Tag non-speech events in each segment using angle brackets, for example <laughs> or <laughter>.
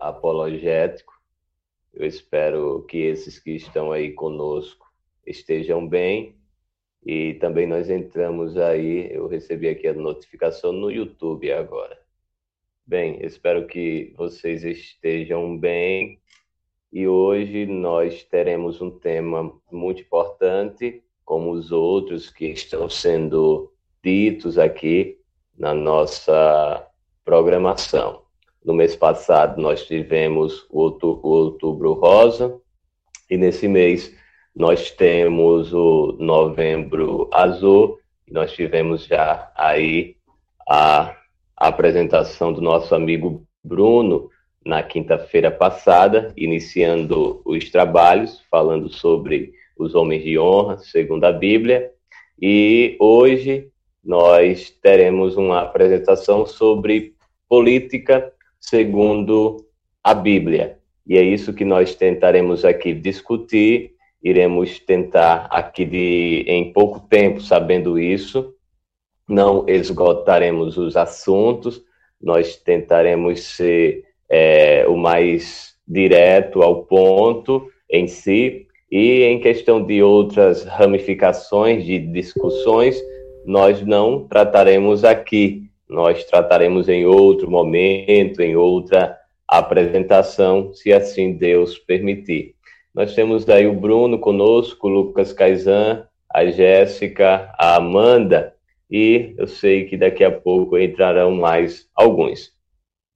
apologético. Eu espero que esses que estão aí conosco estejam bem. E também nós entramos aí, eu recebi aqui a notificação no YouTube agora. Bem, espero que vocês estejam bem. E hoje nós teremos um tema muito importante, como os outros que estão sendo ditos aqui na nossa programação. No mês passado, nós tivemos o Outubro Rosa, e nesse mês nós temos o Novembro Azul, e nós tivemos já aí a, a apresentação do nosso amigo Bruno na quinta-feira passada, iniciando os trabalhos, falando sobre os homens de honra, segundo a Bíblia, e hoje nós teremos uma apresentação sobre política segundo a Bíblia. E é isso que nós tentaremos aqui discutir. Iremos tentar aqui de em pouco tempo, sabendo isso, não esgotaremos os assuntos. Nós tentaremos ser é, o mais direto ao ponto em si e em questão de outras ramificações de discussões, nós não trataremos aqui nós trataremos em outro momento, em outra apresentação, se assim Deus permitir. Nós temos daí o Bruno conosco, o Lucas Caizan, a Jéssica, a Amanda, e eu sei que daqui a pouco entrarão mais alguns.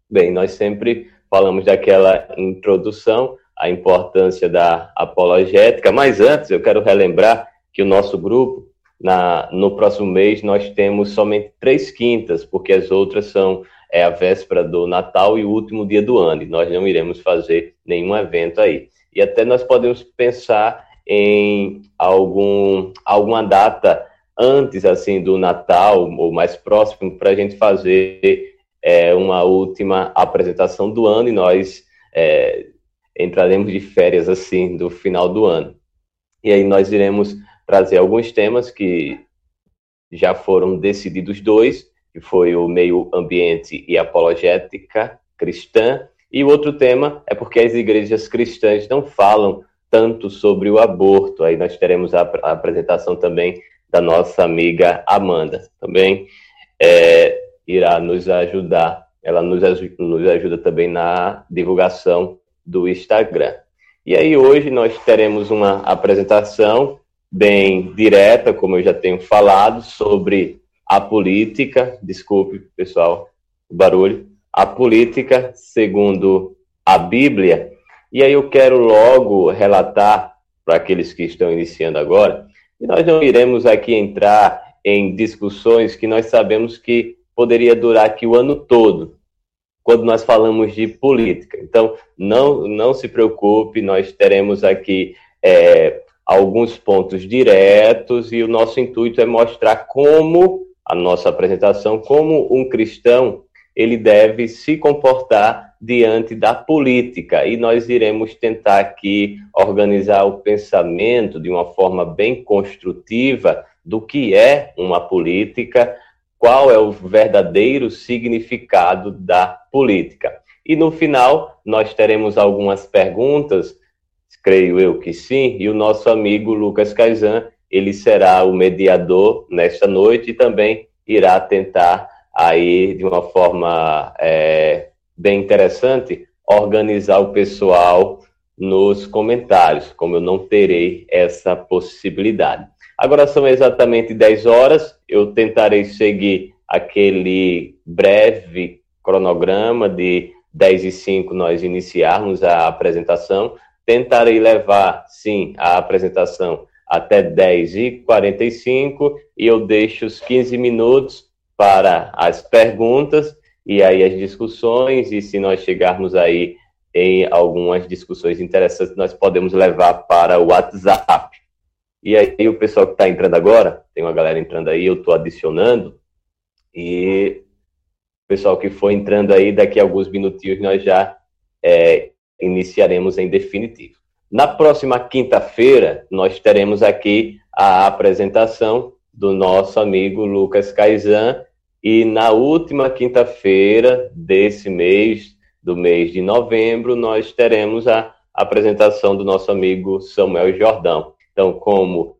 Bem, nós sempre falamos daquela introdução, a importância da apologética, mas antes eu quero relembrar que o nosso grupo na, no próximo mês nós temos somente três quintas, porque as outras são é, a véspera do Natal e o último dia do ano, e nós não iremos fazer nenhum evento aí. E até nós podemos pensar em algum, alguma data antes assim do Natal ou mais próximo para a gente fazer é, uma última apresentação do ano e nós é, entraremos de férias assim do final do ano. E aí nós iremos trazer alguns temas que já foram decididos dois, que foi o meio ambiente e apologética cristã, e o outro tema é porque as igrejas cristãs não falam tanto sobre o aborto. Aí nós teremos a, a apresentação também da nossa amiga Amanda, também é, irá nos ajudar. Ela nos, nos ajuda também na divulgação do Instagram. E aí hoje nós teremos uma apresentação bem direta, como eu já tenho falado, sobre a política, desculpe, pessoal, o barulho, a política segundo a Bíblia. E aí eu quero logo relatar para aqueles que estão iniciando agora, que nós não iremos aqui entrar em discussões que nós sabemos que poderia durar aqui o ano todo, quando nós falamos de política. Então, não, não se preocupe, nós teremos aqui é, alguns pontos diretos e o nosso intuito é mostrar como a nossa apresentação, como um cristão ele deve se comportar diante da política e nós iremos tentar aqui organizar o pensamento de uma forma bem construtiva do que é uma política, qual é o verdadeiro significado da política. E no final, nós teremos algumas perguntas Creio eu que sim. E o nosso amigo Lucas Caizan, ele será o mediador nesta noite e também irá tentar aí, de uma forma é, bem interessante, organizar o pessoal nos comentários, como eu não terei essa possibilidade. Agora são exatamente 10 horas, eu tentarei seguir aquele breve cronograma de 10 e 5 nós iniciarmos a apresentação, Tentarei levar, sim, a apresentação até 10h45 e eu deixo os 15 minutos para as perguntas e aí as discussões, e se nós chegarmos aí em algumas discussões interessantes, nós podemos levar para o WhatsApp. E aí o pessoal que está entrando agora, tem uma galera entrando aí, eu estou adicionando, e o pessoal que for entrando aí, daqui a alguns minutinhos nós já é, iniciaremos em definitivo. Na próxima quinta-feira, nós teremos aqui a apresentação do nosso amigo Lucas Caizan, e na última quinta-feira desse mês, do mês de novembro, nós teremos a apresentação do nosso amigo Samuel Jordão. Então, como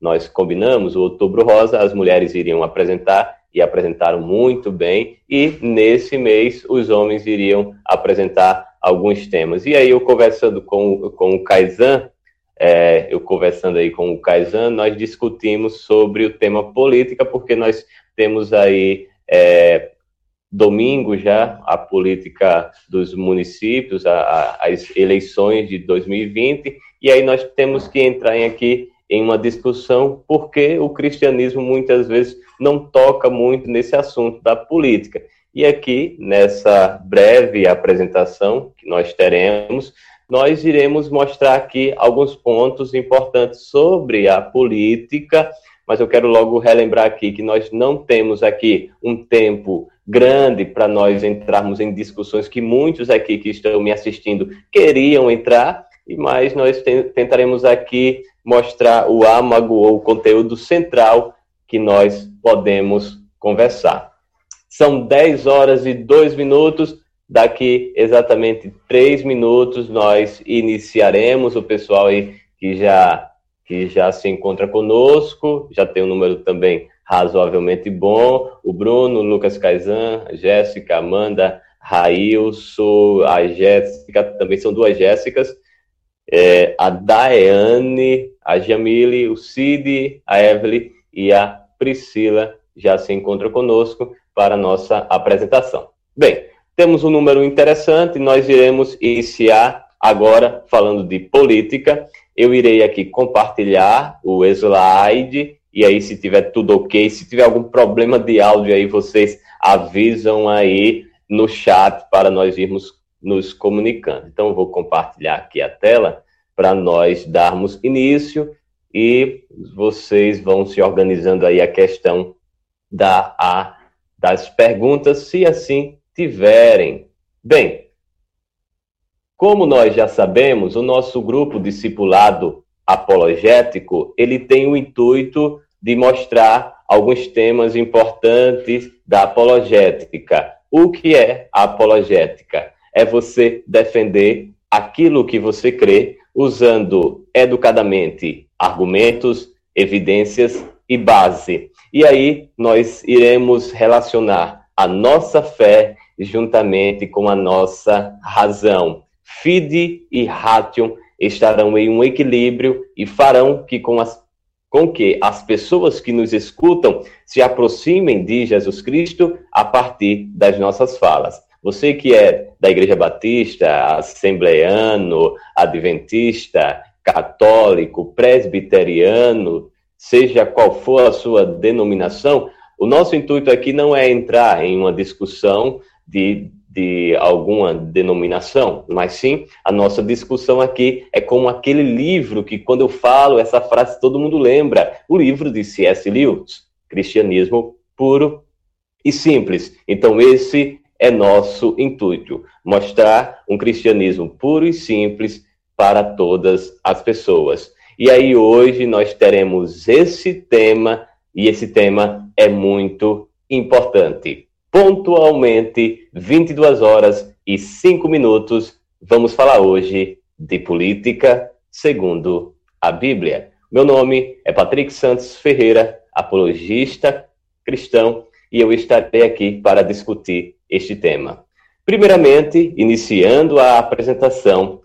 nós combinamos, o Outubro Rosa, as mulheres iriam apresentar e apresentaram muito bem, e nesse mês os homens iriam apresentar alguns temas. E aí eu conversando com, com o Kaisan, é, eu conversando aí com o nós discutimos sobre o tema política, porque nós temos aí é, domingo já a política dos municípios, a, a, as eleições de 2020, e aí nós temos que entrar em aqui em uma discussão porque o cristianismo muitas vezes não toca muito nesse assunto da política. E aqui, nessa breve apresentação que nós teremos, nós iremos mostrar aqui alguns pontos importantes sobre a política, mas eu quero logo relembrar aqui que nós não temos aqui um tempo grande para nós entrarmos em discussões que muitos aqui que estão me assistindo queriam entrar, mas nós tentaremos aqui mostrar o âmago ou o conteúdo central que nós podemos conversar. São 10 horas e 2 minutos. Daqui exatamente 3 minutos nós iniciaremos. O pessoal aí que já, que já se encontra conosco, já tem um número também razoavelmente bom. O Bruno, Lucas Caizan, Jéssica, Amanda, Railson, a Jéssica, também são duas Jéssicas é, a Daiane, a Jamile, o Cid, a Evelyn e a Priscila já se encontram conosco para a nossa apresentação. Bem, temos um número interessante, nós iremos iniciar agora falando de política. Eu irei aqui compartilhar o slide e aí se tiver tudo ok, se tiver algum problema de áudio aí, vocês avisam aí no chat para nós irmos nos comunicando. Então, eu vou compartilhar aqui a tela para nós darmos início e vocês vão se organizando aí a questão da, a, das perguntas, se assim tiverem. Bem, como nós já sabemos, o nosso grupo discipulado apologético, ele tem o intuito de mostrar alguns temas importantes da apologética. O que é a apologética? é você defender aquilo que você crê, usando educadamente argumentos, evidências e base. E aí nós iremos relacionar a nossa fé juntamente com a nossa razão. Fide e ration estarão em um equilíbrio e farão que com as com que as pessoas que nos escutam se aproximem de Jesus Cristo a partir das nossas falas. Você que é da Igreja Batista, assembleano, adventista, católico, presbiteriano, seja qual for a sua denominação, o nosso intuito aqui não é entrar em uma discussão de, de alguma denominação, mas sim a nossa discussão aqui é como aquele livro que, quando eu falo essa frase, todo mundo lembra: o livro de C.S. Lewis, Cristianismo Puro e Simples. Então, esse é nosso intuito, mostrar um cristianismo puro e simples para todas as pessoas. E aí hoje nós teremos esse tema e esse tema é muito importante. Pontualmente, 22 horas e 5 minutos, vamos falar hoje de política segundo a Bíblia. Meu nome é Patrick Santos Ferreira, apologista cristão, e eu estarei aqui para discutir este tema. Primeiramente, iniciando a apresentação,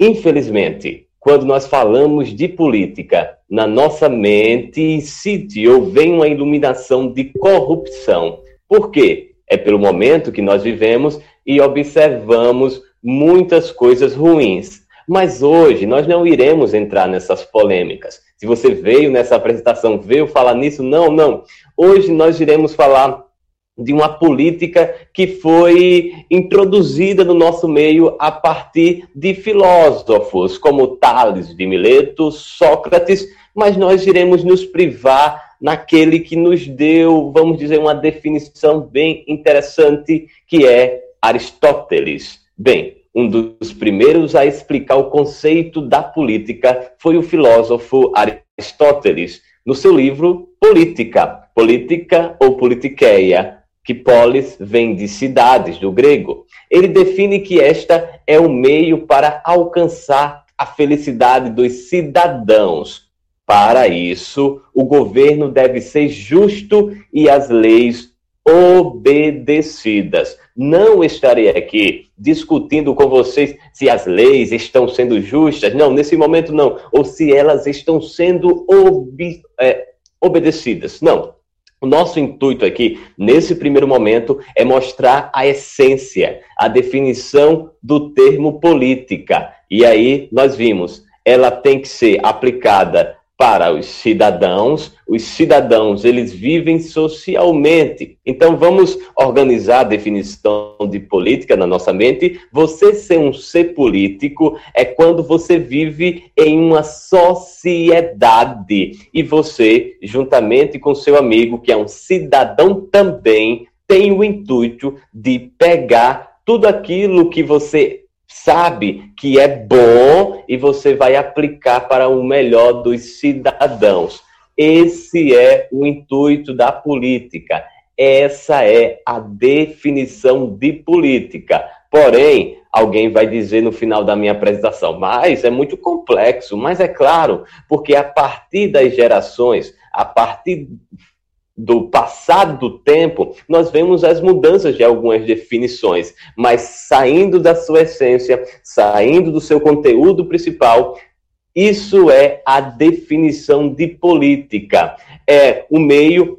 infelizmente, quando nós falamos de política, na nossa mente incide ou vem uma iluminação de corrupção. Por quê? É pelo momento que nós vivemos e observamos muitas coisas ruins. Mas hoje nós não iremos entrar nessas polêmicas. Se você veio nessa apresentação, veio falar nisso, não, não. Hoje nós iremos falar de uma política que foi introduzida no nosso meio a partir de filósofos como Tales de Mileto, Sócrates, mas nós iremos nos privar naquele que nos deu, vamos dizer, uma definição bem interessante, que é Aristóteles. Bem, um dos primeiros a explicar o conceito da política foi o filósofo Aristóteles, no seu livro Política, Política ou Politiqueia, que polis vem de cidades, do grego. Ele define que esta é o meio para alcançar a felicidade dos cidadãos. Para isso, o governo deve ser justo e as leis obedecidas. Não estarei aqui discutindo com vocês se as leis estão sendo justas, não, nesse momento não, ou se elas estão sendo ob é, obedecidas. Não. O nosso intuito aqui, nesse primeiro momento, é mostrar a essência, a definição do termo política. E aí nós vimos, ela tem que ser aplicada para os cidadãos. Os cidadãos, eles vivem socialmente. Então, vamos organizar a definição de política na nossa mente. Você ser um ser político é quando você vive em uma sociedade e você, juntamente com seu amigo, que é um cidadão também, tem o intuito de pegar tudo aquilo que você sabe que é bom e você vai aplicar para o melhor dos cidadãos. Esse é o intuito da política. Essa é a definição de política. Porém, alguém vai dizer no final da minha apresentação, mas é muito complexo. Mas é claro, porque a partir das gerações, a partir do passado do tempo, nós vemos as mudanças de algumas definições, mas saindo da sua essência, saindo do seu conteúdo principal, isso é a definição de política. É o meio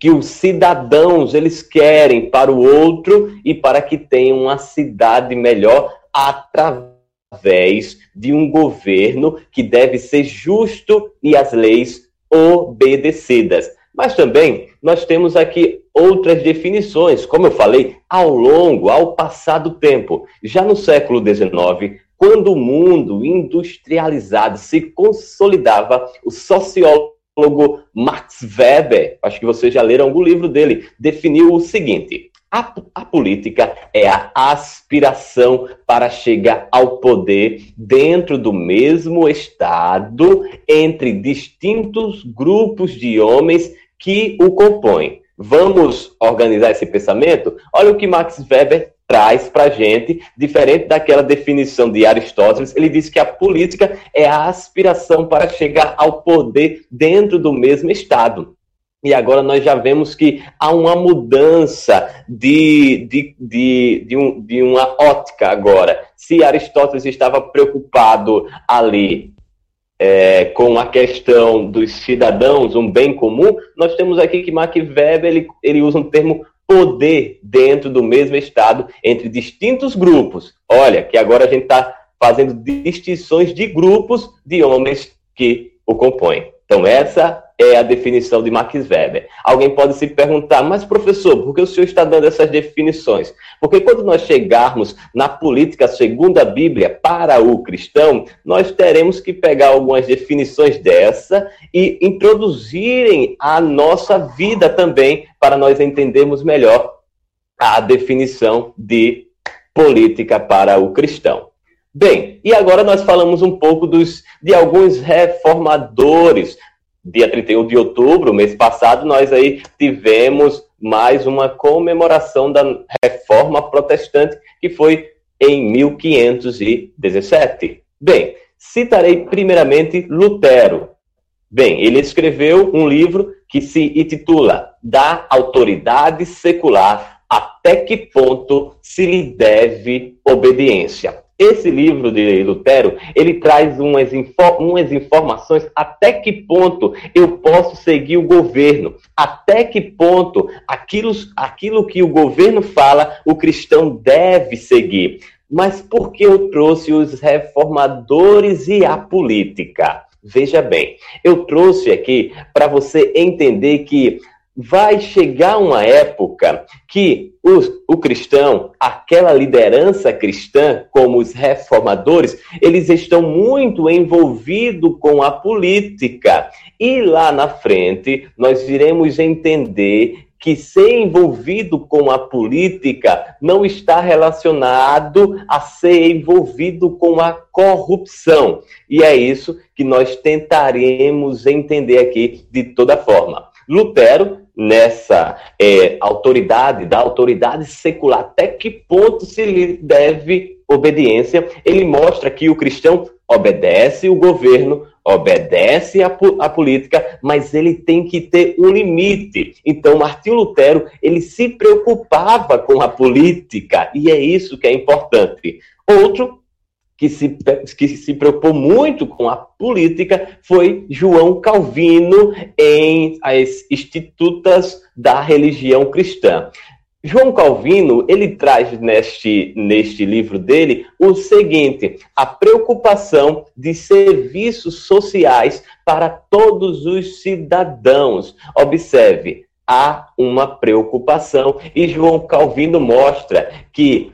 que os cidadãos eles querem para o outro e para que tenham uma cidade melhor através de um governo que deve ser justo e as leis obedecidas. Mas também nós temos aqui outras definições, como eu falei, ao longo, ao passar do tempo. Já no século XIX, quando o mundo industrializado se consolidava, o sociólogo Max Weber, acho que vocês já leram algum livro dele, definiu o seguinte: a, a, política é a aspiração para chegar ao poder dentro do mesmo Estado, entre distintos grupos de homens que o compõem. Vamos organizar esse pensamento? Olha o que Max Weber traz para a gente, diferente daquela definição de Aristóteles, ele diz que a política é a aspiração para chegar ao poder dentro do mesmo Estado. E agora nós já vemos que há uma mudança de, de, de, de, um, de uma ótica agora. Se Aristóteles estava preocupado ali é, com a questão dos cidadãos, um bem comum, nós temos aqui que Mark Weber ele, ele usa um termo poder dentro do mesmo Estado, entre distintos grupos. Olha, que agora a gente está fazendo distinções de grupos de homens que o compõem. Então, essa é a definição de Max Weber. Alguém pode se perguntar, mas professor, por que o senhor está dando essas definições? Porque quando nós chegarmos na política segundo a Bíblia para o cristão, nós teremos que pegar algumas definições dessa e introduzirem a nossa vida também para nós entendermos melhor a definição de política para o cristão. Bem, e agora nós falamos um pouco dos, de alguns reformadores, dia 31 de outubro, mês passado, nós aí tivemos mais uma comemoração da reforma protestante, que foi em 1517. Bem, citarei primeiramente Lutero. Bem, ele escreveu um livro que se intitula Da Autoridade Secular até que ponto se lhe deve obediência. Esse livro de Lutero, ele traz umas, umas informações até que ponto eu posso seguir o governo, até que ponto aquilo, aquilo que o governo fala, o cristão deve seguir. Mas por que eu trouxe os reformadores e a política? Veja bem, eu trouxe aqui para você entender que vai chegar uma época que o, o, cristão, aquela liderança cristã, como os reformadores, eles estão muito envolvidos com a política. E lá na frente, nós iremos entender que ser envolvido com a política não está relacionado a ser envolvido com a corrupção. E é isso que nós tentaremos entender aqui de toda forma. Lutero nessa é, autoridade, da autoridade secular, até que ponto se lhe deve obediência. Ele mostra que o cristão obedece o governo, obedece a, a, política, mas ele tem que ter um limite. Então, Martinho Lutero, ele se preocupava com a política, e é isso que é importante. Outro que se, que se preocupou muito com a política foi João Calvino em as Institutas da Religião Cristã. João Calvino, ele traz neste, neste livro dele o seguinte: a preocupação de serviços sociais para todos os cidadãos. Observe, há uma preocupação e João Calvino mostra que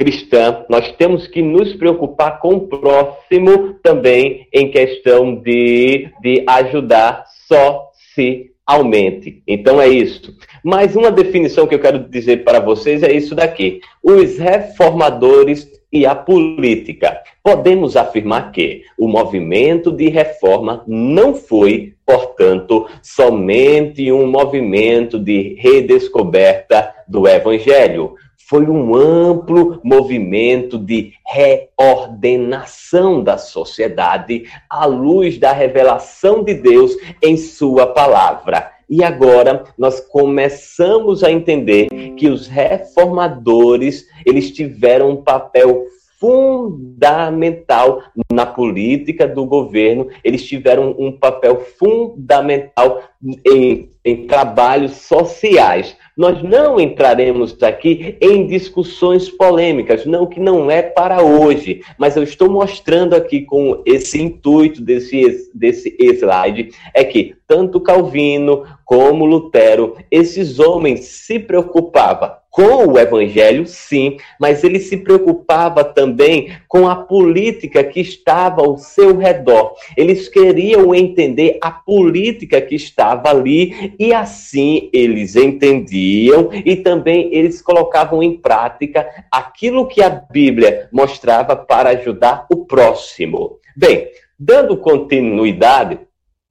cristã, nós temos que nos preocupar com o próximo também em questão de, de ajudar socialmente. Então é isso. Mas uma definição que eu quero dizer para vocês é isso daqui: os reformadores e a política. Podemos afirmar que o movimento de reforma não foi, portanto, somente um movimento de redescoberta do evangelho foi um amplo movimento de reordenação da sociedade à luz da revelação de Deus em Sua palavra. E agora nós começamos a entender que os reformadores, eles tiveram um papel fundamental na política do governo, eles tiveram um papel fundamental em, em trabalhos sociais. Nós não entraremos aqui em discussões polêmicas, não que não é para hoje, mas eu estou mostrando aqui com esse intuito desse, desse slide, é que tanto Calvino como Lutero, esses homens se preocupavam com o evangelho, sim, mas ele se preocupava também com a política que estava ao seu redor. Eles queriam entender a política que estava ali e assim eles entendiam e também eles colocavam em prática aquilo que a Bíblia mostrava para ajudar o próximo. Bem, dando continuidade,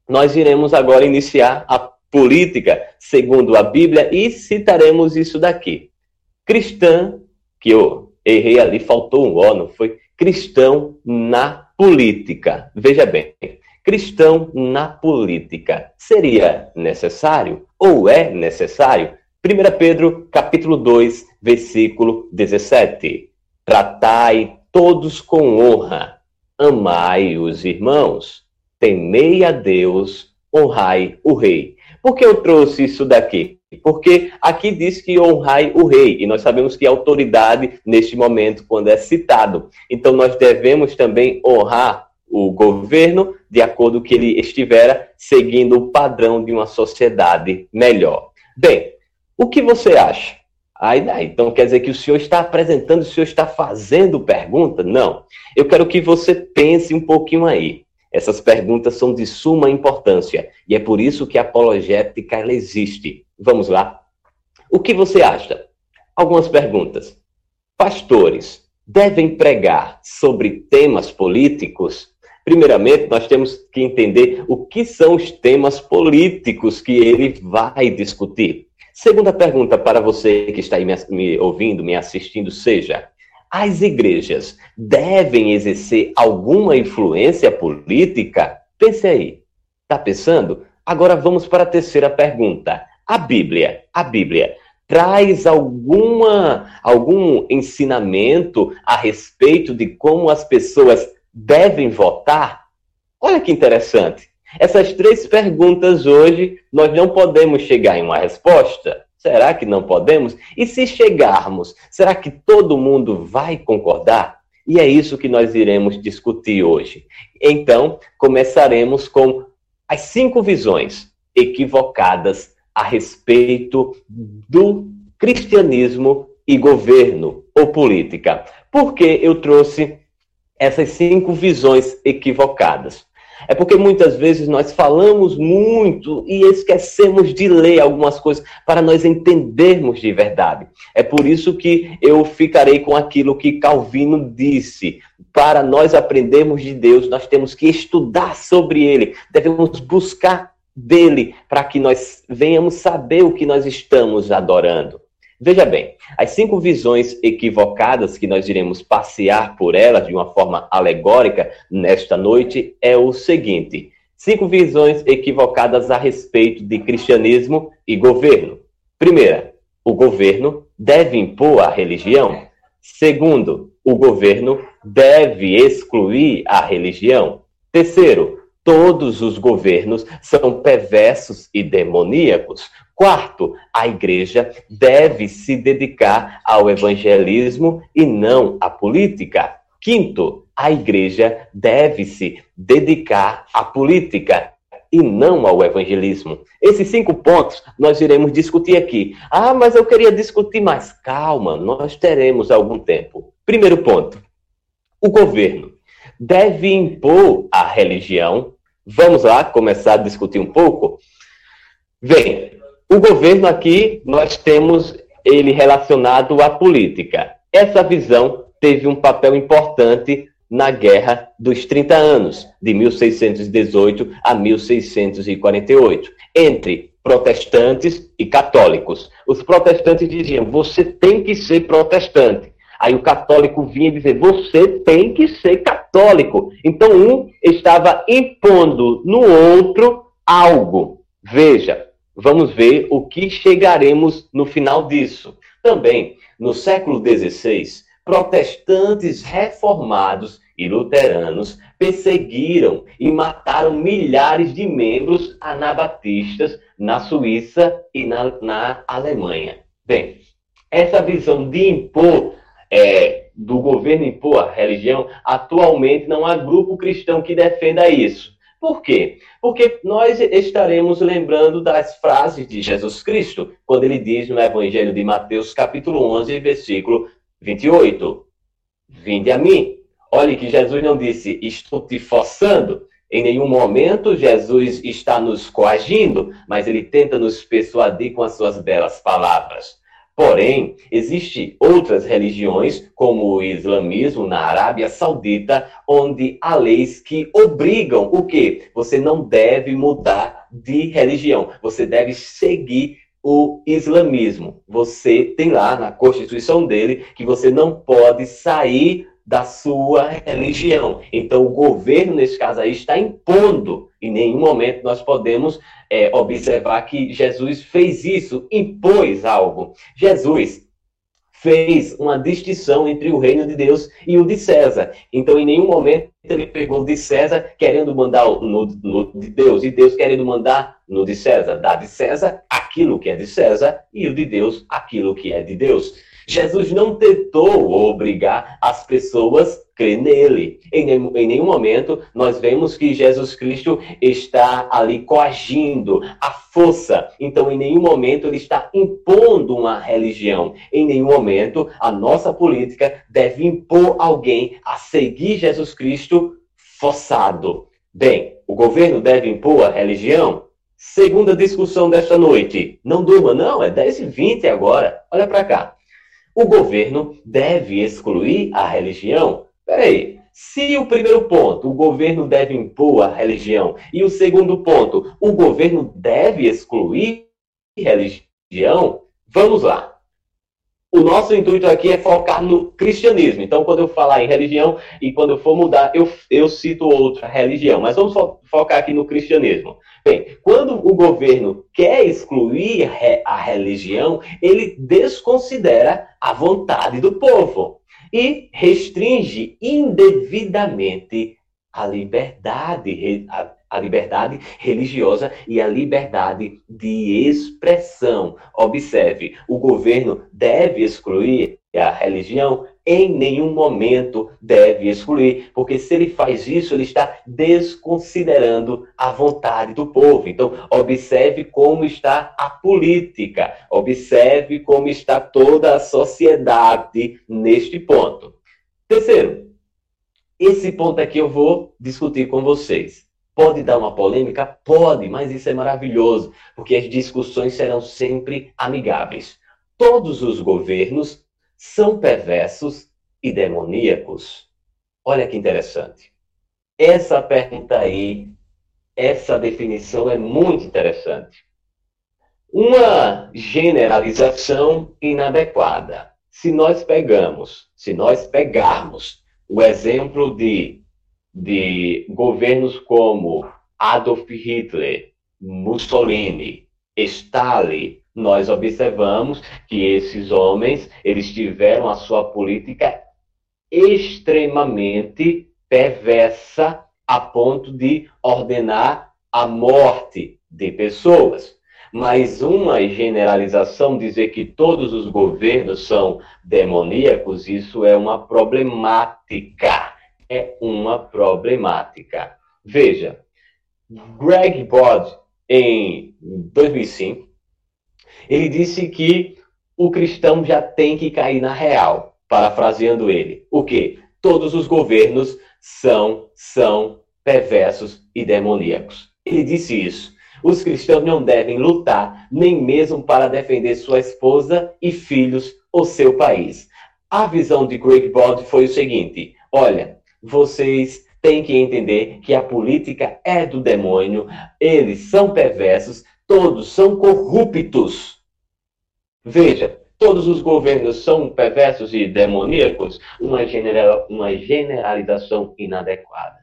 nós iremos agora iniciar a política segundo a Bíblia e citaremos isso daqui cristã, que eu errei ali, faltou um O, não foi? Cristão na política. Veja bem, cristão na política. Seria necessário ou é necessário? 1 Pedro, capítulo 2, versículo 17. Tratai todos com honra, amai os irmãos, temei a Deus, honrai o rei. Por que eu trouxe isso daqui? Porque aqui diz que honrai o rei, e nós sabemos que autoridade, neste momento, quando é citado. Então, nós devemos também honrar o governo de acordo com que ele estivera seguindo o padrão de uma sociedade melhor. Bem, o que você acha? Aí, então quer dizer que o senhor está apresentando, o senhor está fazendo pergunta? Não. Eu quero que você pense um pouquinho aí. Essas perguntas são de suma importância e é por isso que a apologética ela existe. Vamos lá? O que você acha? Algumas perguntas. Pastores devem pregar sobre temas políticos? Primeiramente, nós temos que entender o que são os temas políticos que ele vai discutir. Segunda pergunta para você que está aí me ouvindo, me assistindo, seja: as igrejas devem exercer alguma influência política? Pense aí. Está pensando? Agora vamos para a terceira pergunta. A Bíblia, a Bíblia traz alguma algum ensinamento a respeito de como as pessoas devem votar? Olha que interessante. Essas três perguntas hoje nós não podemos chegar em uma resposta. Será que não podemos? E se chegarmos, será que todo mundo vai concordar? E é isso que nós iremos discutir hoje. Então, começaremos com as cinco visões equivocadas a respeito do cristianismo e governo ou política. Por que eu trouxe essas cinco visões equivocadas? É porque muitas vezes nós falamos muito e esquecemos de ler algumas coisas para nós entendermos de verdade. É por isso que eu ficarei com aquilo que Calvino disse. Para nós aprendermos de Deus, nós temos que estudar sobre ele, devemos buscar dele para que nós venhamos saber o que nós estamos adorando. Veja bem, as cinco visões equivocadas que nós iremos passear por elas de uma forma alegórica nesta noite é o seguinte: cinco visões equivocadas a respeito de cristianismo e governo. Primeira, o governo deve impor a religião. Segundo, o governo deve excluir a religião. Terceiro, todos os governos são perversos e demoníacos. Quarto, a igreja deve se dedicar ao evangelismo e não à política. Quinto, a igreja deve se dedicar à política e não ao evangelismo. Esses cinco pontos nós iremos discutir aqui. Ah, mas eu queria discutir mais. Calma, nós teremos algum tempo. Primeiro ponto: o governo deve impor a religião. Vamos lá começar a discutir um pouco? Bem, o governo aqui nós temos ele relacionado à política. Essa visão teve um papel importante na Guerra dos 30 Anos, de 1618 a 1648, entre protestantes e católicos. Os protestantes diziam: você tem que ser protestante. Aí o católico vinha dizer: você tem que ser católico. Então um estava impondo no outro algo. Veja, vamos ver o que chegaremos no final disso. Também, no século XVI, protestantes reformados e luteranos perseguiram e mataram milhares de membros anabatistas na Suíça e na, na Alemanha. Bem, essa visão de impor, é, do governo impor a religião, atualmente não há grupo cristão que defenda isso. Por quê? Porque nós estaremos lembrando das frases de Jesus Cristo, quando ele diz no Evangelho de Mateus, capítulo 11, versículo 28. Vinde a mim. Olhe que Jesus não disse, estou te forçando. Em nenhum momento Jesus está nos coagindo, mas ele tenta nos persuadir com as suas belas palavras. Porém, existem outras religiões, como o islamismo na Arábia Saudita, onde há leis que obrigam o quê? Você não deve mudar de religião, você deve seguir o islamismo. Você tem lá na constituição dele que você não pode sair da sua religião. Então, o governo, nesse caso aí, está impondo. Em nenhum momento nós podemos é, observar que Jesus fez isso, impôs algo. Jesus fez uma distinção entre o reino de Deus e o de César. Então, em nenhum momento ele pegou de César querendo mandar no, no de Deus e Deus querendo mandar no de César. Dá de César aquilo que é de César e o de Deus aquilo que é de Deus. Jesus não tentou obrigar as pessoas a crer nele. Em, em nenhum momento nós vemos que Jesus Cristo está ali coagindo a força. Então, em nenhum momento ele está impondo uma religião. Em nenhum momento a nossa política deve impor alguém a seguir Jesus Cristo forçado. Bem, o governo deve impor a religião? Segunda discussão desta noite. Não durma, não, é 10 e 20 agora. Olha para cá. O governo deve excluir a religião? Peraí, se o primeiro ponto, o governo deve impor a religião, e o segundo ponto, o governo deve excluir religião, vamos lá. O nosso intuito aqui é focar no cristianismo. Então, quando eu falar em religião e quando eu for mudar, eu, eu cito outra religião. Mas vamos fo focar aqui no cristianismo. Bem, quando o governo quer excluir a religião, ele desconsidera a vontade do povo e restringe indevidamente a liberdade, a, a liberdade religiosa e a liberdade de expressão. Observe, o governo deve excluir a religião em nenhum momento deve excluir, porque se ele faz isso, ele está desconsiderando a vontade do povo. Então, observe como está a política, observe como está toda a sociedade neste ponto. Terceiro, esse ponto aqui eu vou discutir com vocês. Pode dar uma polêmica? Pode, mas isso é maravilhoso, porque as discussões serão sempre amigáveis. Todos os governos são perversos e demoníacos? Olha que interessante. Essa pergunta aí essa definição é muito interessante. Uma generalização inadequada. Se nós pegamos, se nós pegarmos o exemplo de, de governos como Adolf Hitler, Mussolini, Stalin, nós observamos que esses homens, eles tiveram a sua política extremamente perversa a ponto de ordenar a morte de pessoas. Mas uma generalização, dizer que todos os governos são demoníacos, isso é uma problemática. É uma problemática. Veja, Greg Bod, em 2005, ele disse que o cristão já tem que cair na real, parafraseando ele. O quê? Todos os governos são, são perversos e demoníacos. Ele disse isso. Os cristãos não devem lutar nem mesmo para defender sua esposa e filhos ou seu país. A visão de Greg Bod foi o seguinte: olha, vocês têm que entender que a política é do demônio, eles são perversos, todos são corruptos. Veja, todos os governos são perversos e demoníacos, uma, general, uma generalização inadequada.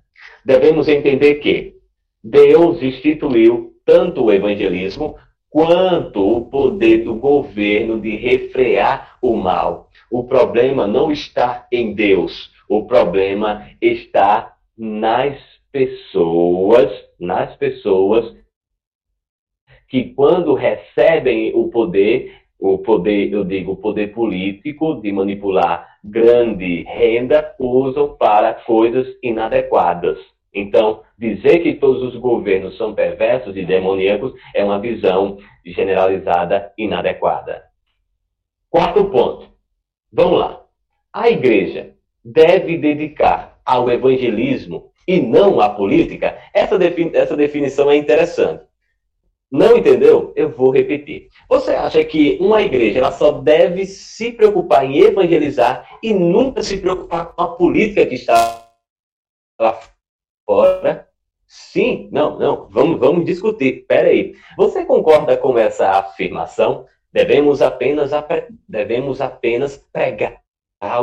Devemos entender que Deus instituiu tanto o evangelismo quanto o poder do governo de refrear o mal. O problema não está em Deus, o problema está nas pessoas, nas pessoas que quando recebem o poder, o poder, eu digo, o poder político de manipular grande renda, usam para coisas inadequadas. Então, dizer que todos os governos são perversos e demoníacos é uma visão generalizada inadequada. Quarto ponto. Vamos lá. A igreja deve dedicar ao evangelismo e não à política? Essa, defini essa definição é interessante. Não entendeu? Eu vou repetir. Você acha que uma igreja ela só deve se preocupar em evangelizar e nunca se preocupar com a política que está lá fora? Sim, não, não, vamos, vamos discutir. Espera aí. Você concorda com essa afirmação? Devemos apenas, devemos apenas pregar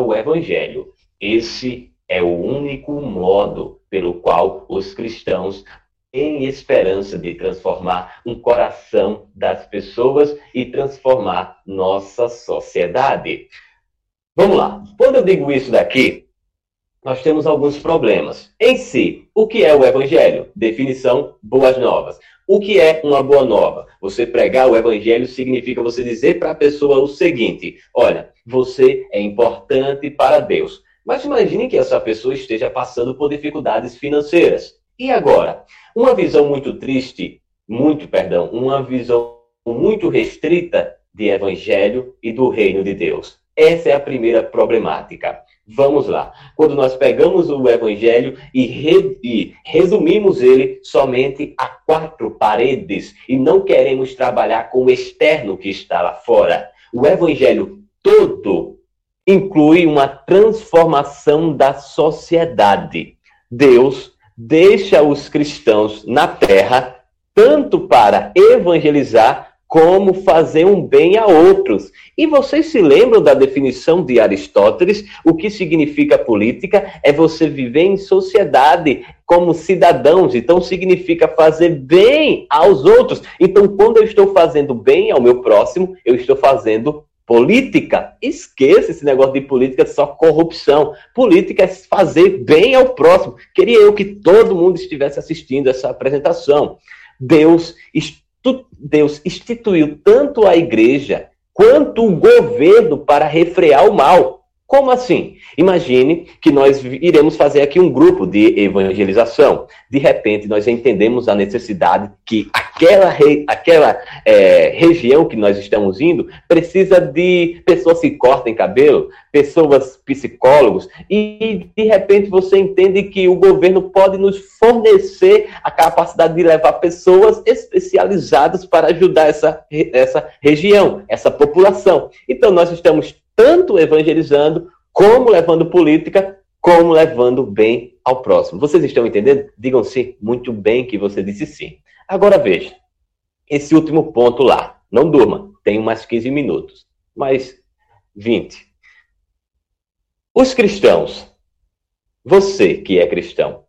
o evangelho. Esse é o único modo pelo qual os cristãos têm esperança de transformar um coração das pessoas e transformar nossa sociedade. Vamos lá. Quando eu digo isso daqui, nós temos alguns problemas. Em si, o que é o evangelho? Definição: boas novas. O que é uma boa nova? Você pregar o evangelho significa você dizer para a pessoa o seguinte: olha, você é importante para Deus. Mas imagine que essa pessoa esteja passando por dificuldades financeiras. E agora? Uma visão muito triste, muito, perdão, uma visão muito restrita de evangelho e do reino de Deus. Essa é a primeira problemática. Vamos lá. Quando nós pegamos o Evangelho e, re, e, resumimos ele somente a quatro paredes e não queremos trabalhar com o externo que está lá fora, o Evangelho todo inclui uma transformação da sociedade. Deus deixa os cristãos na terra tanto para evangelizar como fazer um bem a outros. E vocês se lembram da definição de Aristóteles? O que significa política é você viver em sociedade como cidadãos. Então significa fazer bem aos outros. Então quando eu estou fazendo bem ao meu próximo, eu estou fazendo política. Esqueça esse negócio de política só corrupção. Política é fazer bem ao próximo. Queria eu que todo mundo estivesse assistindo essa apresentação. Deus Deus instituiu tanto a igreja quanto o governo para refrear o mal. Como assim? Imagine que nós iremos fazer aqui um grupo de evangelização. De repente, nós entendemos a necessidade que aquela, aquela é, região que nós estamos indo precisa de pessoas que cortem cabelo, pessoas psicólogos, e de repente você entende que o governo pode nos fornecer a capacidade de levar pessoas especializadas para ajudar essa, essa região, essa população. Então, nós estamos tanto evangelizando, como levando política, como levando bem ao próximo. Vocês estão entendendo? Digam sim, muito bem que você disse sim. Agora veja, esse último ponto lá. Não durma, tenho mais 15 minutos, mais 20. Os cristãos, você que é cristão,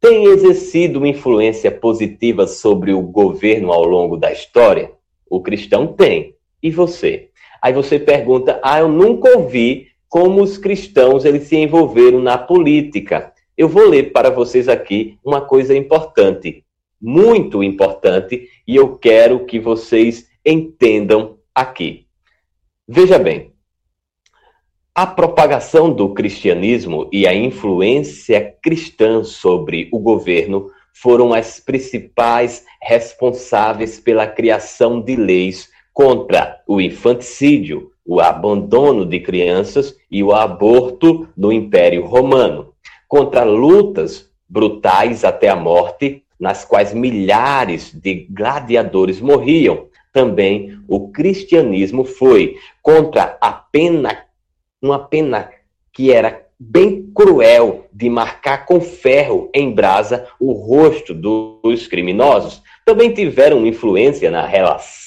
tem exercido uma influência positiva sobre o governo ao longo da história? O cristão tem. E você? Aí você pergunta: "Ah, eu nunca ouvi como os cristãos eles se envolveram na política". Eu vou ler para vocês aqui uma coisa importante, muito importante, e eu quero que vocês entendam aqui. Veja bem, a propagação do cristianismo e a influência cristã sobre o governo foram as principais responsáveis pela criação de leis contra o infanticídio, o abandono de crianças e o aborto no Império Romano, contra lutas brutais até a morte, nas quais milhares de gladiadores morriam. Também o cristianismo foi contra a pena uma pena que era bem cruel de marcar com ferro em brasa o rosto dos criminosos. Também tiveram influência na,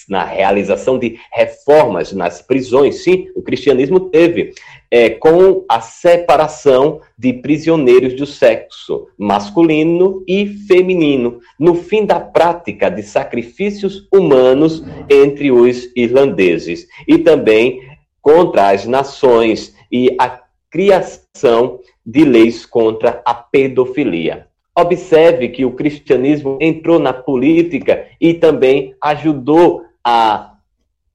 na realização de reformas nas prisões. Sim, o cristianismo teve, é, com a separação de prisioneiros do sexo masculino e feminino, no fim da prática de sacrifícios humanos entre os irlandeses. E também contra as nações e a criação de leis contra a pedofilia. Observe que o cristianismo entrou na política e também ajudou a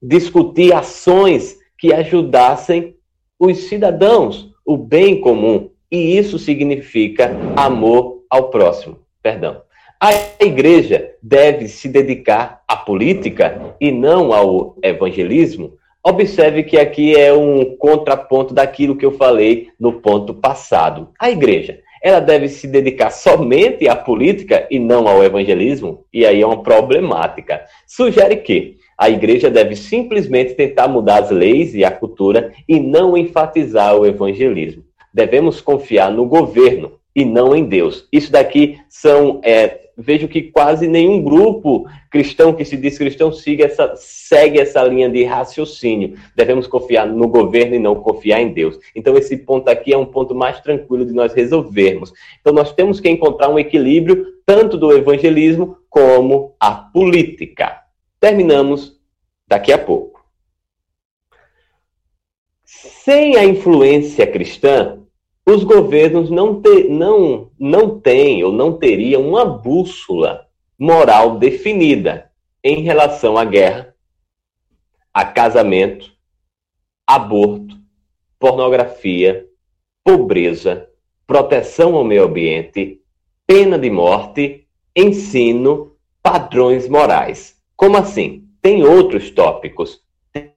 discutir ações que ajudassem os cidadãos, o bem comum. E isso significa amor ao próximo. Perdão. A igreja deve se dedicar à política e não ao evangelismo, Observe que aqui é um contraponto daquilo que eu falei no ponto passado. A igreja, ela deve se dedicar somente à política e não ao evangelismo? E aí é uma problemática. Sugere que a igreja deve simplesmente tentar mudar as leis e a cultura e não enfatizar o evangelismo. Devemos confiar no governo e não em Deus. Isso daqui são é, vejo que quase nenhum grupo cristão que se diz cristão segue essa, segue essa linha de raciocínio. Devemos confiar no governo e não confiar em Deus. Então, esse ponto aqui é um ponto mais tranquilo de nós resolvermos. Então, nós temos que encontrar um equilíbrio tanto do evangelismo como a política. Terminamos daqui a pouco. Sem a influência cristã, os governos não, te, não, não têm ou não teriam uma bússola moral definida em relação à guerra, a casamento, aborto, pornografia, pobreza, proteção ao meio ambiente, pena de morte, ensino, padrões morais. Como assim? Tem outros tópicos.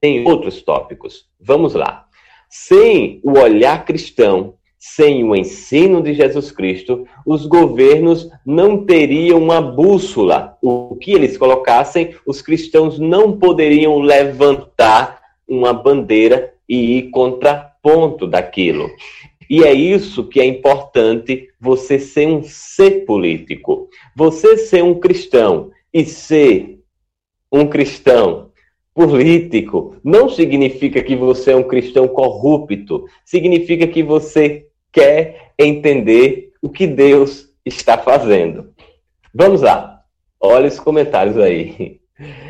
Tem outros tópicos. Vamos lá. Sem o olhar cristão sem o ensino de Jesus Cristo, os governos não teriam uma bússola. O que eles colocassem, os cristãos não poderiam levantar uma bandeira e ir contraponto daquilo. E é isso que é importante você ser um ser político. Você ser um cristão e ser um cristão político não significa que você é um cristão corrupto, significa que você quer entender o que Deus está fazendo. Vamos lá. Olha os comentários aí.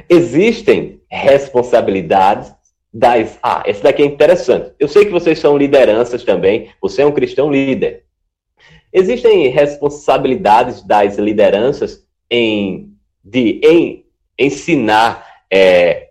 Existem responsabilidades das. Ah, esse daqui é interessante. Eu sei que vocês são lideranças também. Você é um cristão líder. Existem responsabilidades das lideranças em, de, em ensinar é,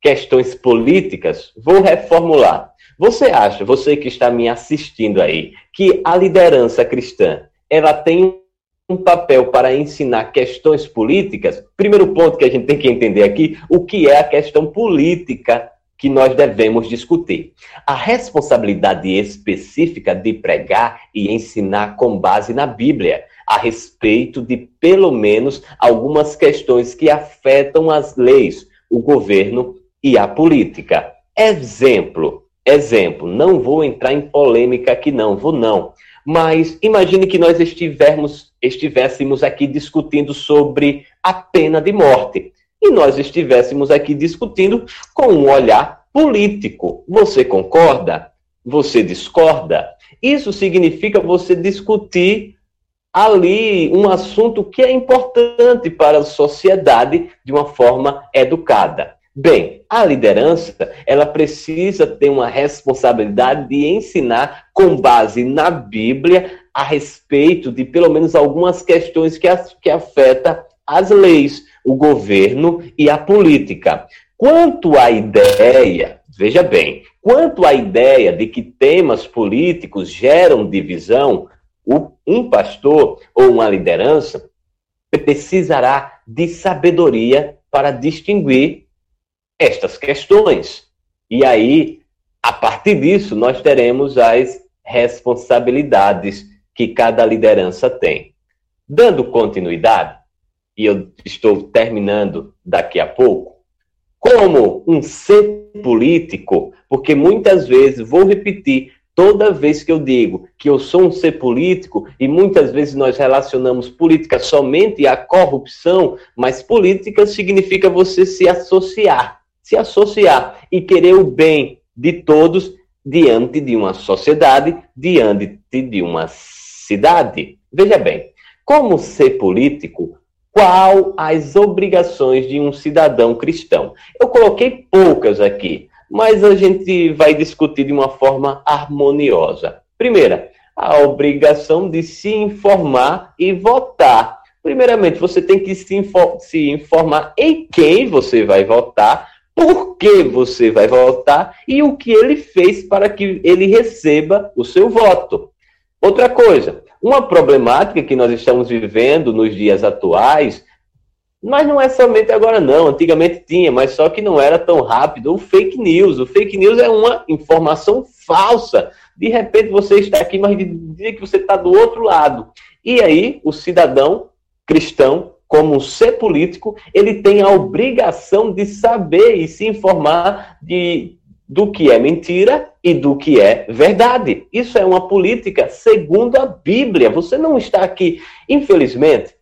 questões políticas? Vou reformular. Você acha, você que está me assistindo aí, que a liderança cristã ela tem um papel para ensinar questões políticas? Primeiro ponto que a gente tem que entender aqui, o que é a questão política que nós devemos discutir. A responsabilidade específica de pregar e ensinar com base na Bíblia a respeito de pelo menos algumas questões que afetam as leis, o governo e a política. Exemplo: Exemplo, não vou entrar em polêmica aqui não, vou não. Mas imagine que nós estivermos, estivéssemos aqui discutindo sobre a pena de morte. E nós estivéssemos aqui discutindo com um olhar político. Você concorda? Você discorda? Isso significa você discutir ali um assunto que é importante para a sociedade de uma forma educada. Bem, a liderança, ela precisa ter uma responsabilidade de ensinar com base na Bíblia a respeito de pelo menos algumas questões que, as, que afetam as leis, o governo e a política. Quanto à ideia, veja bem, quanto à ideia de que temas políticos geram divisão, um pastor ou uma liderança precisará de sabedoria para distinguir estas questões. E aí, a partir disso, nós teremos as responsabilidades que cada liderança tem. Dando continuidade, e eu estou terminando daqui a pouco, como um ser político, porque muitas vezes, vou repetir, toda vez que eu digo que eu sou um ser político, e muitas vezes nós relacionamos política somente à corrupção, mas política significa você se associar se associar e querer o bem de todos diante de uma sociedade, diante de uma cidade. Veja bem, como ser político, qual as obrigações de um cidadão cristão? Eu coloquei poucas aqui, mas a gente vai discutir de uma forma harmoniosa. Primeira, a obrigação de se informar e votar. Primeiramente, você tem que se, informar em quem você vai votar por que você vai votar e o que ele fez para que ele receba o seu voto. Outra coisa, uma problemática que nós estamos vivendo nos dias atuais, mas não é somente agora não, antigamente tinha, mas só que não era tão rápido, o fake news. O fake news é uma informação falsa. De repente você está aqui, mas diz que você está do outro lado. E aí o cidadão cristão como ser político, ele tem a obrigação de saber e se informar de, do que é mentira e do que é verdade. Isso é uma política segundo a Bíblia. Você não está aqui, infelizmente,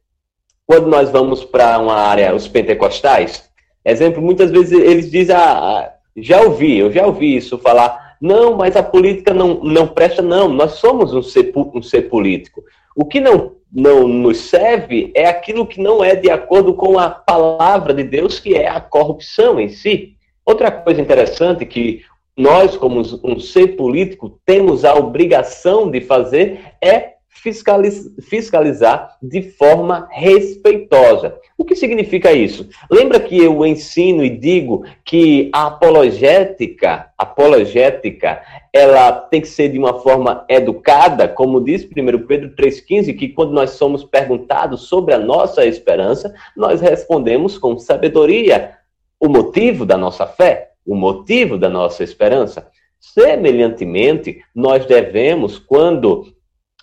quando nós vamos para uma área, os pentecostais, exemplo, muitas vezes eles dizem, ah, já ouvi, eu já ouvi isso falar, não, mas a política não, não presta, não, nós somos um ser, um ser político. O que não não nos serve é aquilo que não é de acordo com a palavra de Deus, que é a corrupção em si. Outra coisa interessante que nós, como um ser político, temos a obrigação de fazer é fiscalizar de forma respeitosa. O que significa isso? Lembra que eu ensino e digo que a apologética, apologética, ela tem que ser de uma forma educada, como diz 1 Pedro 3,15, que quando nós somos perguntados sobre a nossa esperança, nós respondemos com sabedoria o motivo da nossa fé, o motivo da nossa esperança. Semelhantemente, nós devemos, quando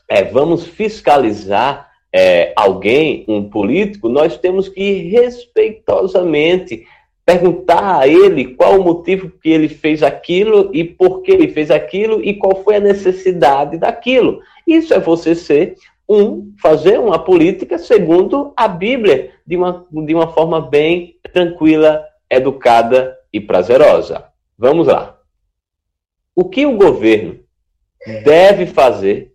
é, vamos fiscalizar é, alguém, um político, nós temos que respeitosamente perguntar a ele qual o motivo que ele fez aquilo e por que ele fez aquilo e qual foi a necessidade daquilo. Isso é você ser um, fazer uma política segundo a Bíblia, de uma, de uma forma bem tranquila, educada e prazerosa. Vamos lá. O que o governo deve fazer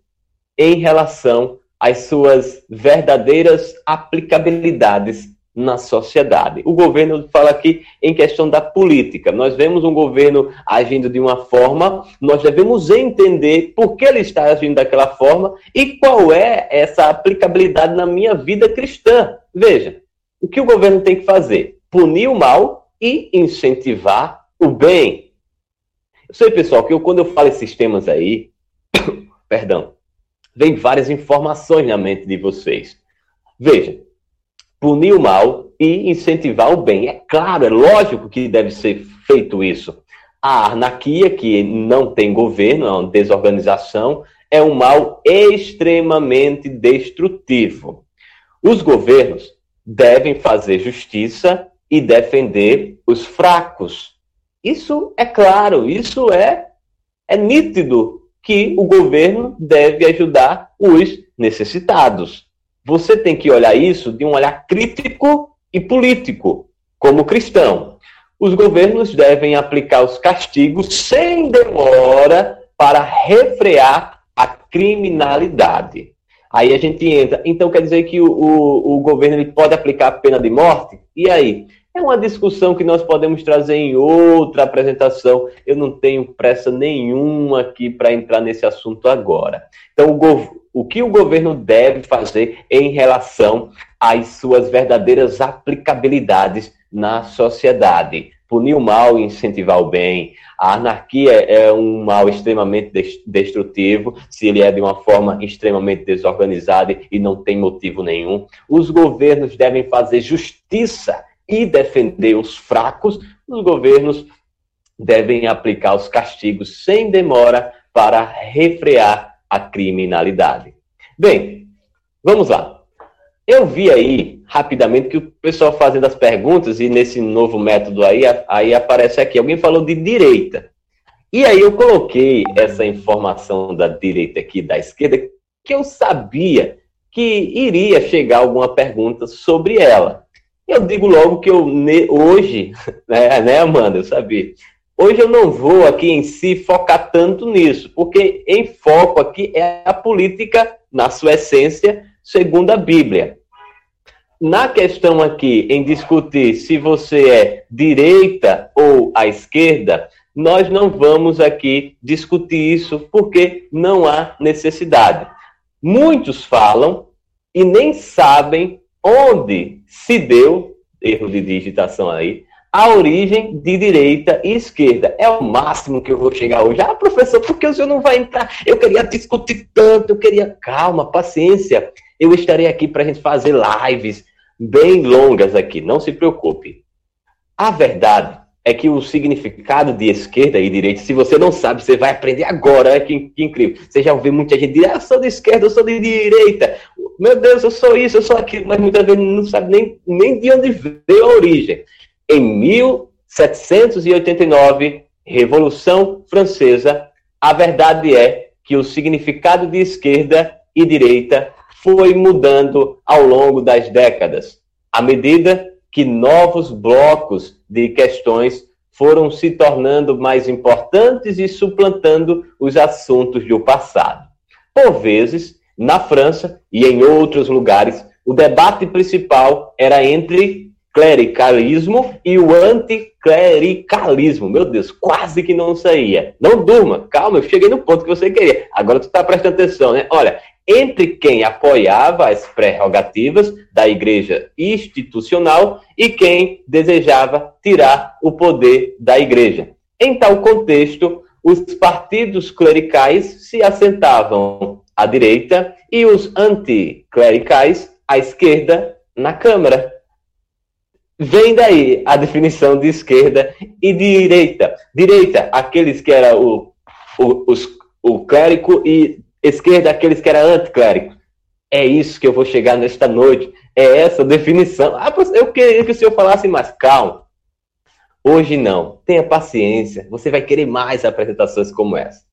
em relação às suas verdadeiras aplicabilidades na sociedade. O governo fala aqui em questão da política. Nós vemos um governo agindo de uma forma, nós devemos entender por que ele está agindo daquela forma e qual é essa aplicabilidade na minha vida cristã. Veja, o que o governo tem que fazer? Punir o mal e incentivar o bem. Eu sei, pessoal, que eu, quando eu falo esses temas aí, <coughs> perdão, vem várias informações na mente de vocês. Veja, punir o mal e incentivar o bem. É claro, é lógico que deve ser feito isso. A anarquia, que não tem governo, é uma desorganização, é um mal extremamente destrutivo. Os governos devem fazer justiça e defender os fracos. Isso é claro, isso é é nítido que o governo deve ajudar os necessitados. Você tem que olhar isso de um olhar crítico e político, como cristão. Os governos devem aplicar os castigos sem demora para refrear a criminalidade. Aí a gente entra. Então quer dizer que o, o, o governo ele pode aplicar a pena de morte? E aí? É uma discussão que nós podemos trazer em outra apresentação. Eu não tenho pressa nenhuma aqui para entrar nesse assunto agora. Então, o, o que o governo deve fazer em relação às suas verdadeiras aplicabilidades na sociedade? Punir o mal e incentivar o bem. A anarquia é um mal extremamente destrutivo, se ele é de uma forma extremamente desorganizada e não tem motivo nenhum. Os governos devem fazer justiça e defender os fracos, os governos devem aplicar os castigos sem demora para refrear a criminalidade. Bem, vamos lá. Eu vi aí rapidamente que o pessoal fazendo as perguntas e nesse novo método aí, aí aparece aqui. Alguém falou de direita. E aí eu coloquei essa informação da direita aqui, da esquerda, que eu sabia que iria chegar alguma pergunta sobre ela. Eu digo logo que eu hoje, <laughs> né, né, Amanda, eu sabia. Hoje eu não vou aqui em si focar tanto nisso, porque em foco aqui é a política na sua essência, segundo a Bíblia. Na questão aqui em discutir se você é direita ou à esquerda, nós não vamos aqui discutir isso porque não há necessidade. Muitos falam e nem sabem onde se deu, erro de digitação aí, a origem de direita e esquerda. É o máximo que eu vou chegar hoje. Ah, professor, por que o senhor não vai entrar? Eu queria discutir tanto, eu queria. Calma, paciência. Eu estarei aqui para a gente fazer lives bem longas aqui, não se preocupe. A verdade é que o significado de esquerda e direita, se você não sabe, você vai aprender agora. Que, que incrível. Você já ouviu muita gente dizer, ah, eu sou de esquerda, eu sou de direita. Meu Deus, eu sou isso, eu sou aquilo. Mas muitas vezes não sabe nem, nem de onde veio a origem. Em 1789, Revolução Francesa, a verdade é que o significado de esquerda e direita foi mudando ao longo das décadas, à medida que novos blocos de questões foram se tornando mais importantes e suplantando os assuntos do passado. Por vezes, na França e em outros lugares, o debate principal era entre clericalismo e o anticlericalismo. Meu Deus, quase que não saía. Não durma, calma, eu cheguei no ponto que você queria. Agora tu está prestando atenção, né? Olha, entre quem apoiava as prerrogativas da igreja institucional e quem desejava tirar o poder da igreja. Em tal contexto, os partidos clericais se assentavam à direita e os anticlericais à esquerda na Câmara. Vem daí a definição de esquerda e direita. Direita, aqueles que eram o, o, os, o clérigo e esquerda, aqueles que eram anticlérigos. É isso que eu vou chegar nesta noite. É essa definição. Ah, eu queria que o senhor falasse mais. Calma. Hoje não. Tenha paciência. Você vai querer mais apresentações como essa.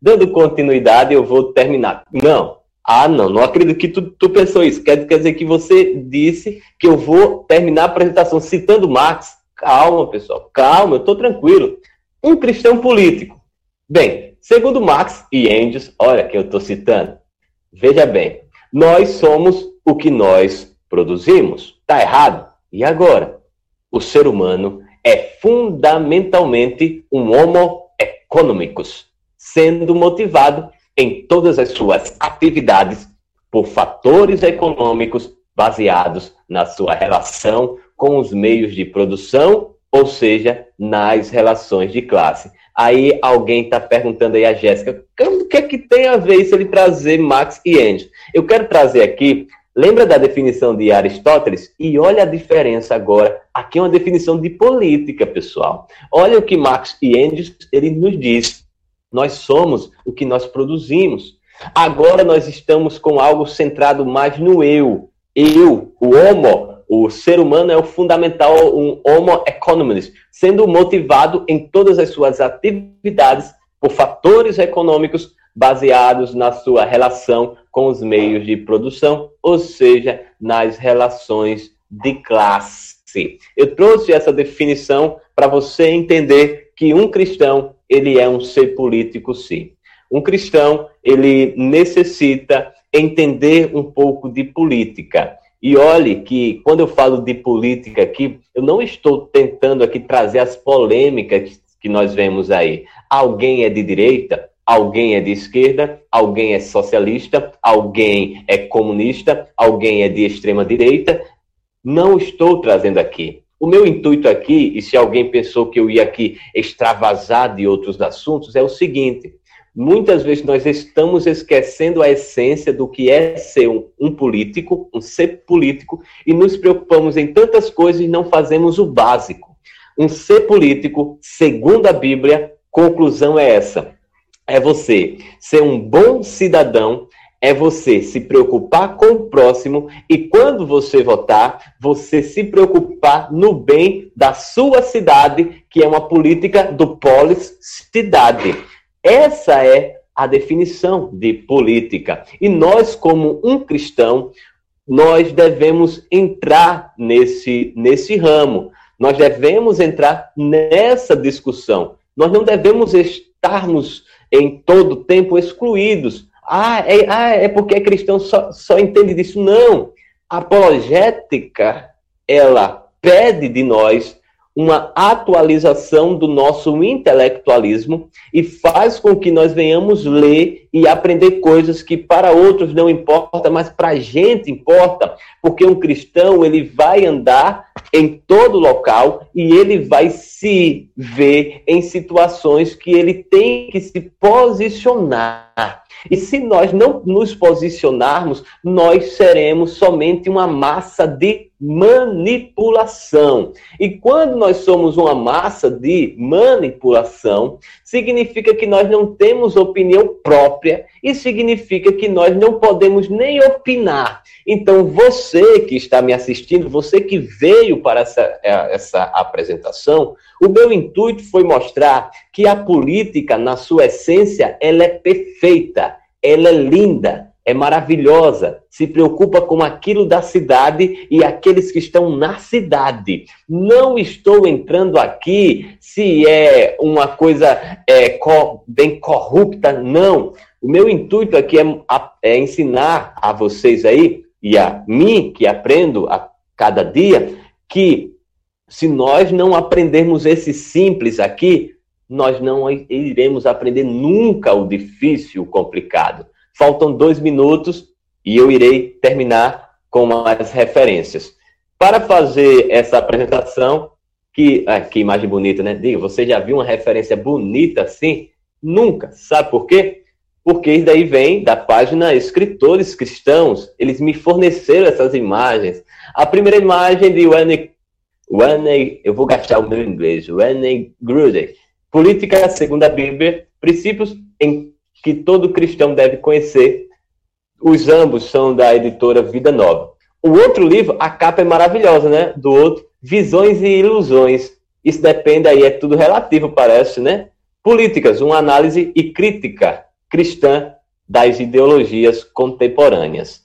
Dando continuidade, eu vou terminar. Não. Ah, não. Não acredito que tu, tu pensou isso. Quer, quer dizer que você disse que eu vou terminar a apresentação citando Marx. Calma, pessoal. Calma, eu estou tranquilo. Um cristão político. Bem, Segundo Marx e Engels, olha que eu estou citando, veja bem, nós somos o que nós produzimos. Está errado? E agora? O ser humano é fundamentalmente um homo economicus, sendo motivado em todas as suas atividades por fatores econômicos baseados na sua relação com os meios de produção, ou seja, nas relações de classe. Aí alguém está perguntando aí a Jéssica, o que é que tem a ver isso ele trazer Max e Engels? Eu quero trazer aqui, lembra da definição de Aristóteles? E olha a diferença agora. Aqui é uma definição de política, pessoal. Olha o que Marx e Engels ele nos diz. Nós somos o que nós produzimos. Agora nós estamos com algo centrado mais no eu. Eu, o homo, o ser humano é o fundamental, um homo economist, sendo motivado em todas as suas atividades por fatores econômicos baseados na sua relação com os meios de produção, ou seja, nas relações de classe. Eu trouxe essa definição para você entender que um cristão, ele é um ser político, sim. Um cristão, ele necessita entender um pouco de política. E olhe que quando eu falo de política aqui, eu não estou tentando aqui trazer as polêmicas que nós vemos aí. Alguém é de direita, alguém é de esquerda, alguém é socialista, alguém é comunista, alguém é de extrema direita. Não estou trazendo aqui. O meu intuito aqui, e se alguém pensou que eu ia aqui extravasar de outros assuntos, é o seguinte: muitas vezes nós estamos esquecendo a essência do que é ser um, um, político, um ser político, e nos preocupamos em tantas coisas e não fazemos o básico. Um ser político, segundo a Bíblia, conclusão é essa: é você ser um bom cidadão, é você se preocupar com o próximo e quando você votar, você se preocupar no bem da sua cidade, que é uma política do polis cidade. Essa é a definição de política. E nós, como um cristão, nós devemos entrar nesse, nesse ramo. Nós devemos entrar nessa discussão. Nós não devemos estarmos em todo tempo excluídos. Ah, é, ah, é porque é cristão, só, só entende disso. Não. A apologética, ela pede de nós uma atualização do nosso intelectualismo e faz com que nós venhamos ler e aprender coisas que para outros não importa, mas para a gente importa, porque um cristão ele vai andar em todo local e ele vai se ver em situações que ele tem que se posicionar. E se nós não nos posicionarmos, nós seremos somente uma massa de manipulação. E quando nós somos uma massa de manipulação, significa que nós não temos opinião própria e significa que nós não podemos nem opinar. Então, você que está me assistindo, você que veio para essa, é, essa apresentação, o meu intuito foi mostrar que a política, na sua essência, ela é perfeita, ela é linda, é maravilhosa, se preocupa com aquilo da cidade e aqueles que estão na cidade. Não estou entrando aqui se é uma coisa é, bem corrupta, não. O meu intuito aqui é, é ensinar a vocês aí e a mim, que aprendo a cada dia, que se nós não aprendermos esse simples aqui, nós não iremos aprender nunca o difícil, o complicado. Faltam dois minutos e eu irei terminar com as referências. Para fazer essa apresentação, que, ah, que imagem bonita, né? Diga, você já viu uma referência bonita assim? Nunca. Sabe por quê? Porque daí vem da página Escritores Cristãos. Eles me forneceram essas imagens. A primeira imagem de Wayne, Wayne eu vou gastar o meu inglês, Wayne Gruden. Política segundo a Bíblia, princípios em que todo cristão deve conhecer. Os ambos são da editora Vida Nova. O outro livro, a capa é maravilhosa, né? Do outro, Visões e Ilusões. Isso depende aí, é tudo relativo, parece, né? Políticas, uma análise e crítica cristã das ideologias contemporâneas.